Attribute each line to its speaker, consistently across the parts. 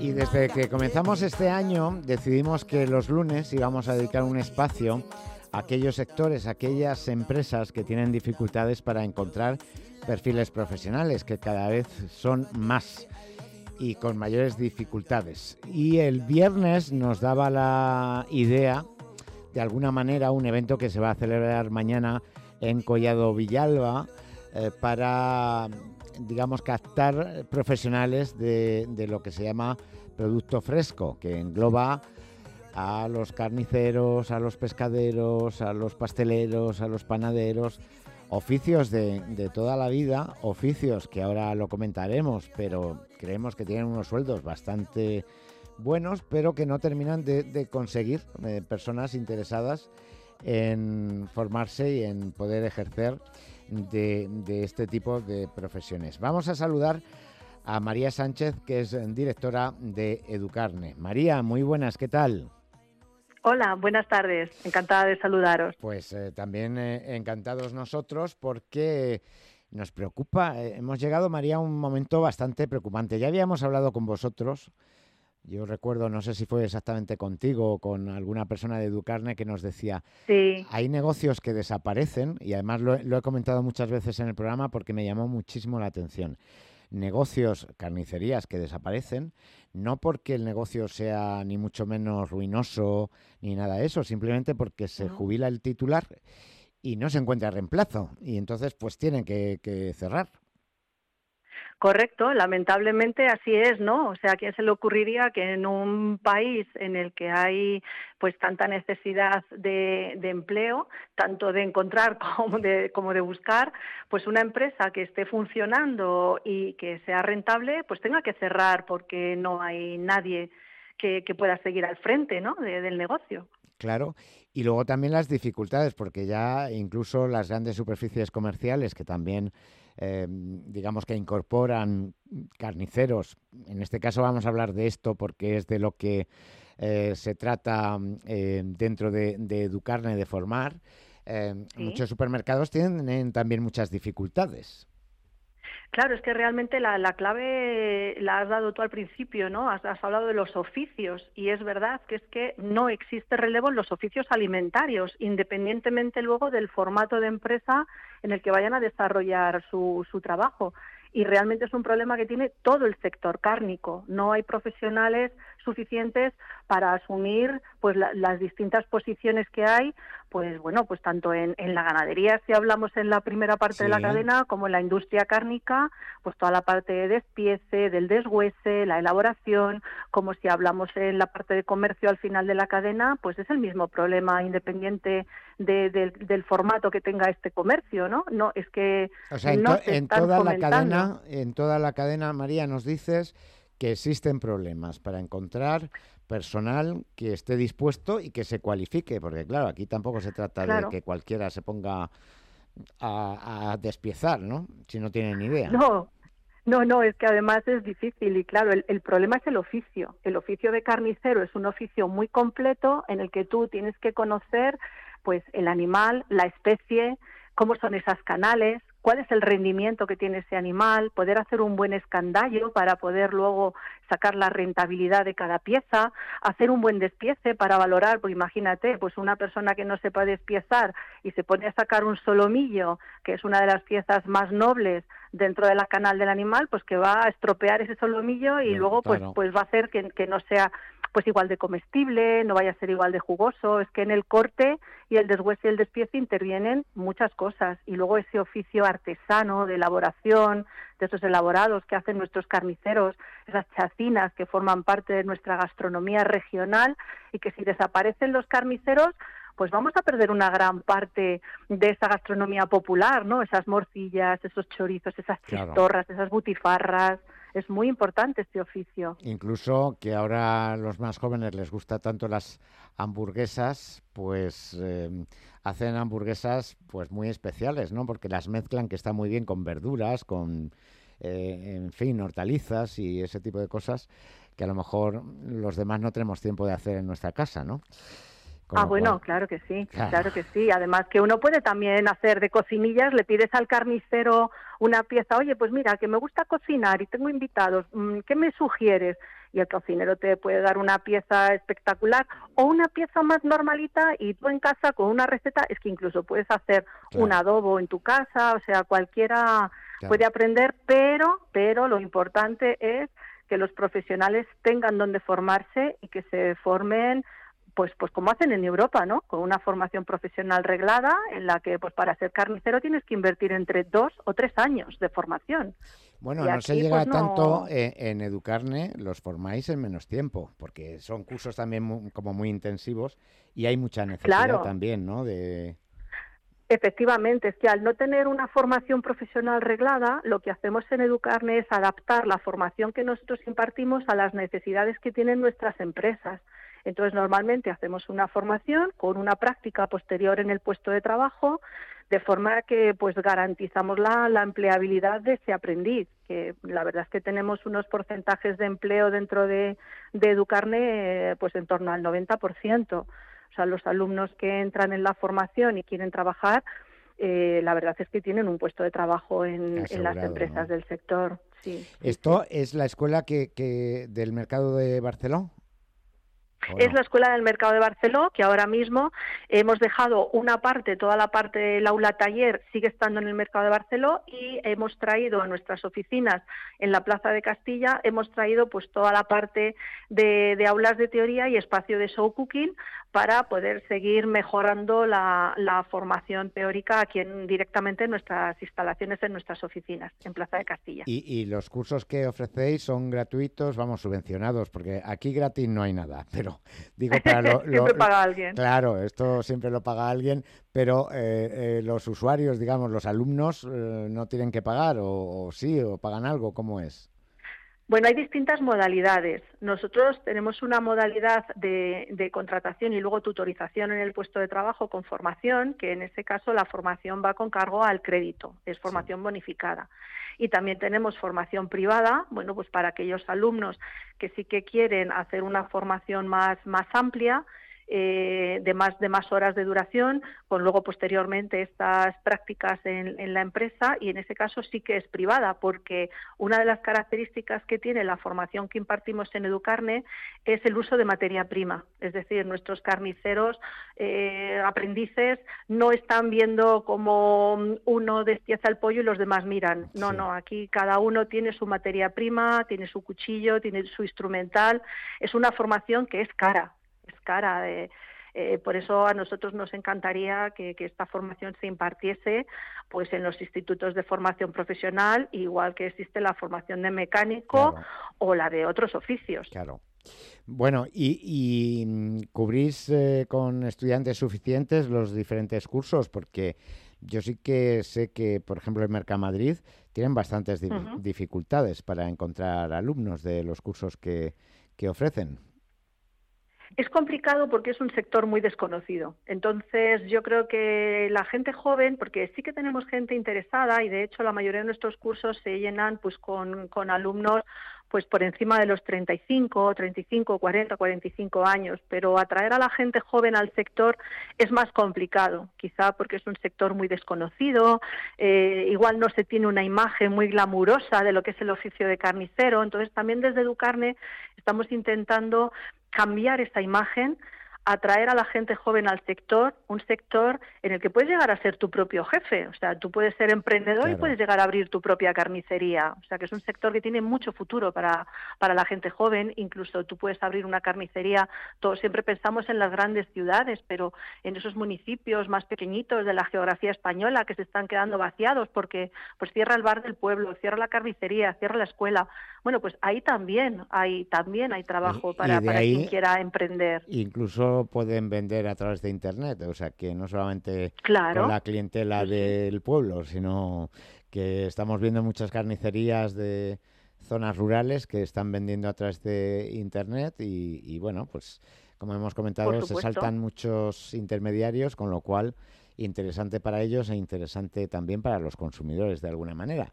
Speaker 1: Y desde que comenzamos este año decidimos que los lunes íbamos a dedicar un espacio a aquellos sectores, a aquellas empresas que tienen dificultades para encontrar perfiles profesionales, que cada vez son más y con mayores dificultades. Y el viernes nos daba la idea, de alguna manera, un evento que se va a celebrar mañana en Collado Villalba eh, para digamos, captar profesionales de, lo que se llama producto fresco, que engloba a los carniceros, a los pescaderos, a los pasteleros, a los panaderos, oficios de, toda la vida, oficios que ahora lo comentaremos, pero creemos que tienen unos sueldos bastante buenos, pero que no terminan de, de conseguir eh, personas interesadas en formarse y en poder ejercer de, de, este tipo de profesiones. Vamos a saludar a María Sánchez, que es directora de Educarne. María, muy buenas, ¿qué tal?
Speaker 2: Hola, buenas tardes. Encantada de saludaros.
Speaker 1: Pues eh, también eh, encantados nosotros porque nos preocupa. Eh, hemos llegado, María, a un momento bastante preocupante. Ya habíamos hablado con vosotros. Yo recuerdo, no sé si fue exactamente contigo o con alguna persona de Educarne que nos decía,
Speaker 2: sí.
Speaker 1: hay negocios que desaparecen y además lo, lo he comentado muchas veces en el programa porque me llamó muchísimo la atención negocios, carnicerías que desaparecen, no porque el negocio sea ni mucho menos ruinoso ni nada de eso, simplemente porque se jubila el titular y no se encuentra reemplazo y entonces pues tienen que, que cerrar.
Speaker 2: Correcto, lamentablemente así es, ¿no? O sea, ¿a quién se le ocurriría que en un país en el que hay pues tanta necesidad de, de empleo, tanto de encontrar como de, como de buscar, pues una empresa que esté funcionando y que sea rentable, pues tenga que cerrar porque no hay nadie que, que pueda seguir al frente, ¿no? De, del negocio.
Speaker 1: Claro, y luego también las dificultades, porque ya incluso las grandes superficies comerciales que también eh, digamos que incorporan carniceros. En este caso vamos a hablar de esto porque es de lo que eh, se trata eh, dentro de, de, Educarne, de formar. ¿Sí? Muchos supermercados tienen también muchas dificultades.
Speaker 2: Claro, es que realmente la, la, clave la has dado tú al principio, ¿no? Has, has, hablado de los oficios y es verdad que es que no existe relevo en los oficios alimentarios, independientemente luego del formato de empresa en el que vayan a desarrollar su, su trabajo y realmente es un problema que tiene todo el sector cárnico. No hay profesionales suficientes para asumir pues la, las distintas posiciones que hay, pues bueno, pues tanto en, en la ganadería si hablamos en la primera parte sí. de la cadena como en la industria cárnica, pues toda la parte de despiece, del deshuese, la elaboración, como si hablamos en la parte de comercio al final de la cadena, pues es el mismo problema independiente de, de, del formato que tenga este comercio, ¿no? No es que
Speaker 1: o sea, en,
Speaker 2: no
Speaker 1: to, en toda la cadena, en toda la cadena, María, nos dices que existen problemas para encontrar personal que esté dispuesto y que se cualifique, porque claro, aquí tampoco se trata claro. de que cualquiera se ponga a, a, despiezar, ¿no? Si no tiene ni idea.
Speaker 2: No, no, no, es que además es difícil y claro, el, el, problema es el oficio. El oficio de carnicero es un oficio muy completo en el que tú tienes que conocer pues el animal, la especie, cómo son esas canales, cuál es el rendimiento que tiene ese animal, poder hacer un buen escandallo para poder luego sacar la rentabilidad de cada pieza, hacer un buen despiece para valorar, pues imagínate, pues una persona que no sepa despiezar y se pone a sacar un solomillo, que es una de las piezas más nobles dentro de la canal del animal, pues que va a estropear ese solomillo y Bien, luego pues claro. pues va a hacer que, que no sea pues igual de comestible, no vaya a ser igual de jugoso, es que en el corte y el deshuese y el despiece intervienen muchas cosas y luego ese oficio artesano de elaboración, de esos elaborados que hacen nuestros carniceros, esas chacinas que forman parte de nuestra gastronomía regional y que si desaparecen los carniceros, pues vamos a perder una gran parte de esa gastronomía popular, ¿no? Esas morcillas, esos chorizos, esas chistorras, claro. esas butifarras, es muy importante este oficio.
Speaker 1: Incluso que ahora los más jóvenes les gusta tanto las hamburguesas, pues eh, hacen hamburguesas pues muy especiales, ¿no? Porque las mezclan que está muy bien con verduras, con eh, en fin, hortalizas y ese tipo de cosas que a lo mejor los demás no tenemos tiempo de hacer en nuestra casa, ¿no?
Speaker 2: Como ah, bueno, cual... claro que sí, claro. claro. que sí. Además que uno puede también hacer de cocinillas, le pides al carnicero una pieza, oye, pues mira, que me gusta cocinar y tengo invitados, mm, ¿qué me sugieres? y el cocinero te puede dar una pieza espectacular o una pieza más normalita y tú en casa con una receta es que incluso puedes hacer un adobo en tu casa, o sea, cualquiera puede aprender, pero pero lo importante es que los profesionales tengan donde formarse y que se formen pues pues como hacen en Europa, ¿no? Con una formación profesional reglada en la que pues para ser carnicero tienes que invertir entre dos o tres años de formación.
Speaker 1: Bueno, no se llega pues, tanto en, Educarne, los formáis en menos tiempo, porque son cursos también como muy intensivos y hay mucha necesidad también, ¿no? De...
Speaker 2: Efectivamente, es que al no tener una formación profesional reglada, lo que hacemos en Educarne es adaptar la formación que nosotros impartimos a las necesidades que tienen nuestras empresas. Entonces, normalmente hacemos una formación con una práctica posterior en el puesto de trabajo, de forma que pues garantizamos la, empleabilidad de ese aprendiz, que la verdad es que tenemos unos porcentajes de empleo dentro de, de Educarne pues en torno al 90% sea, los alumnos que entran en la formación y quieren trabajar, eh, la verdad es que tienen un puesto de trabajo en, las empresas del sector. Sí,
Speaker 1: ¿Esto es la escuela que, que del mercado de Barcelona?
Speaker 2: Es la Escuela del Mercado de Barceló, que ahora mismo hemos dejado una parte, toda la parte del aula taller sigue estando en el Mercado de Barceló y hemos traído a nuestras oficinas en la Plaza de Castilla, hemos traído pues toda la parte de, aulas de teoría y espacio de show cooking para poder seguir mejorando la, formación teórica aquí en, directamente en nuestras instalaciones, en nuestras oficinas, en Plaza de Castilla.
Speaker 1: Y, y los cursos que ofrecéis son gratuitos, vamos, subvencionados, porque aquí gratis no hay nada, pero digo para lo,
Speaker 2: siempre paga alguien.
Speaker 1: Claro, esto siempre lo paga alguien, pero eh, eh, los usuarios, digamos, los alumnos eh, no tienen que pagar o, sí o pagan algo, ¿cómo es?
Speaker 2: Bueno, hay distintas modalidades. Nosotros tenemos una modalidad de, contratación y luego tutorización en el puesto de trabajo con formación, que en ese caso la formación va con cargo al crédito, es formación bonificada. Y también tenemos formación privada, bueno, pues para aquellos alumnos que sí que quieren hacer una formación más, más amplia eh, de, más, de más horas de duración, con luego posteriormente estas prácticas en, la empresa y en ese caso sí que es privada, porque una de las características que tiene la formación que impartimos en Educarne es el uso de materia prima, es decir, nuestros carniceros eh, aprendices no están viendo como uno despieza el pollo y los demás miran, no, no, aquí cada uno tiene su materia prima, tiene su cuchillo, tiene su instrumental, es una formación que es cara, cara. de eh, por eso a nosotros nos encantaría que, esta formación se impartiese pues en los institutos de formación profesional, igual que existe la formación de mecánico o la de otros oficios.
Speaker 1: Claro. Bueno, y, mm, cubrís eh, con estudiantes suficientes los diferentes cursos, porque yo sí que sé que, por ejemplo, en Mercamadrid tienen bastantes dificultades para encontrar alumnos de los cursos que ofrecen.
Speaker 2: Es complicado porque es un sector muy desconocido. Entonces, yo creo que la gente joven, porque sí que tenemos gente interesada y de hecho la mayoría de nuestros cursos se llenan pues con, con alumnos pues por encima de los 35, 35, 40, 45 años, pero atraer a la gente joven al sector es más complicado, quizá porque es un sector muy desconocido, eh, igual no se tiene una imagen muy glamurosa de lo que es el oficio de carnicero, entonces también desde Educarne estamos intentando cambiar esa imagen atraer a la gente joven al sector, un sector en el que puedes llegar a ser tu propio jefe, o sea, tú puedes ser emprendedor y puedes llegar a abrir tu propia carnicería, o sea, que es un sector que tiene mucho futuro para, para la gente joven, incluso tú puedes abrir una carnicería, todos siempre pensamos en las grandes ciudades, pero en esos municipios más pequeñitos de la geografía española que se están quedando vaciados porque pues cierra el bar del pueblo, cierra la carnicería, cierra la escuela, bueno, pues ahí también hay también hay trabajo para, para quien quiera emprender.
Speaker 1: Incluso pueden vender a través de internet, o sea que no solamente con la clientela del pueblo, sino que estamos viendo muchas carnicerías de zonas rurales que están vendiendo a través de internet y, bueno, pues como hemos comentado, se saltan muchos intermediarios, con lo cual interesante para ellos e interesante también para los consumidores de alguna manera.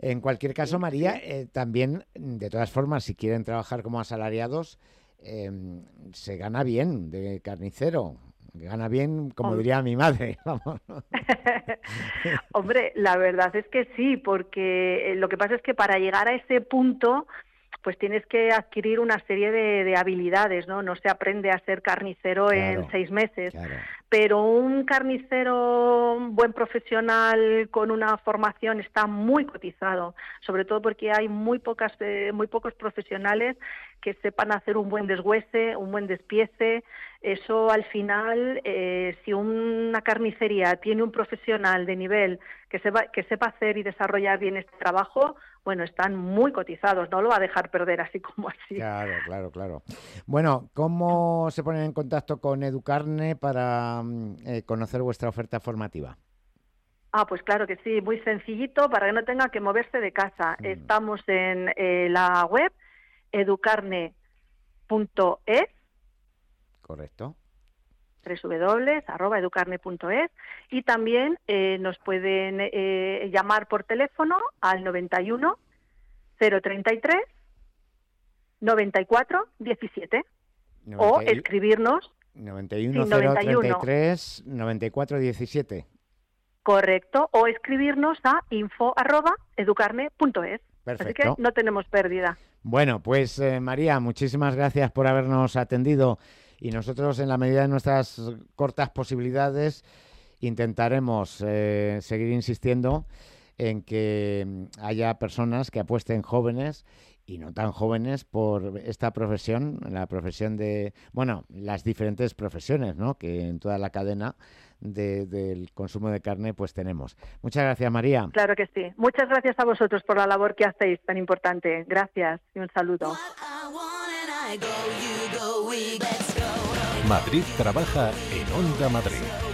Speaker 1: En cualquier caso, María, eh, también, de todas formas, si quieren trabajar como asalariados, em, se gana bien de carnicero. Gana bien, como diría mi madre.
Speaker 2: Hombre, la verdad es que sí, porque eh, lo que pasa es que para llegar a ese punto pues tienes que adquirir una serie de, habilidades, ¿no? No se aprende a ser carnicero en seis meses, pero un carnicero un buen profesional con una formación está muy cotizado, sobre todo porque hay muy pocas, eh, muy pocos profesionales que sepan hacer un buen deshuese, un buen despiece. Eso al final, eh, si una carnicería tiene un profesional de nivel que sepa, que sepa hacer y desarrollar bien este trabajo, bueno, están muy cotizados, no lo va a dejar perder así como así.
Speaker 1: Claro, claro, claro. Bueno, ¿cómo se ponen en contacto con Educarne para mm, eh, conocer vuestra oferta formativa?
Speaker 2: Ah, pues claro que sí, muy sencillito para que no tenga que moverse de casa. Mm. Estamos en eh, la web educarne.es.
Speaker 1: Correcto
Speaker 2: www.educarne.es y también eh, nos pueden eh, llamar por teléfono al 91 033 94 17 o escribirnos
Speaker 1: 91 033 94 17
Speaker 2: correcto o escribirnos a info@educarne.es Así que no tenemos pérdida.
Speaker 1: Bueno, pues eh, María, muchísimas gracias por habernos atendido y nosotros en la medida de nuestras cortas posibilidades intentaremos eh, seguir insistiendo en que mm, haya personas que apuesten jóvenes y no tan jóvenes por esta profesión, la profesión de, bueno, las diferentes profesiones, ¿no? Que en toda la cadena del consumo de carne pues tenemos. Muchas gracias, María.
Speaker 2: Claro que sí. Muchas gracias a vosotros por la labor que hacéis tan importante. Gracias y un saludo.
Speaker 3: Madrid trabaja en Onda Madrid.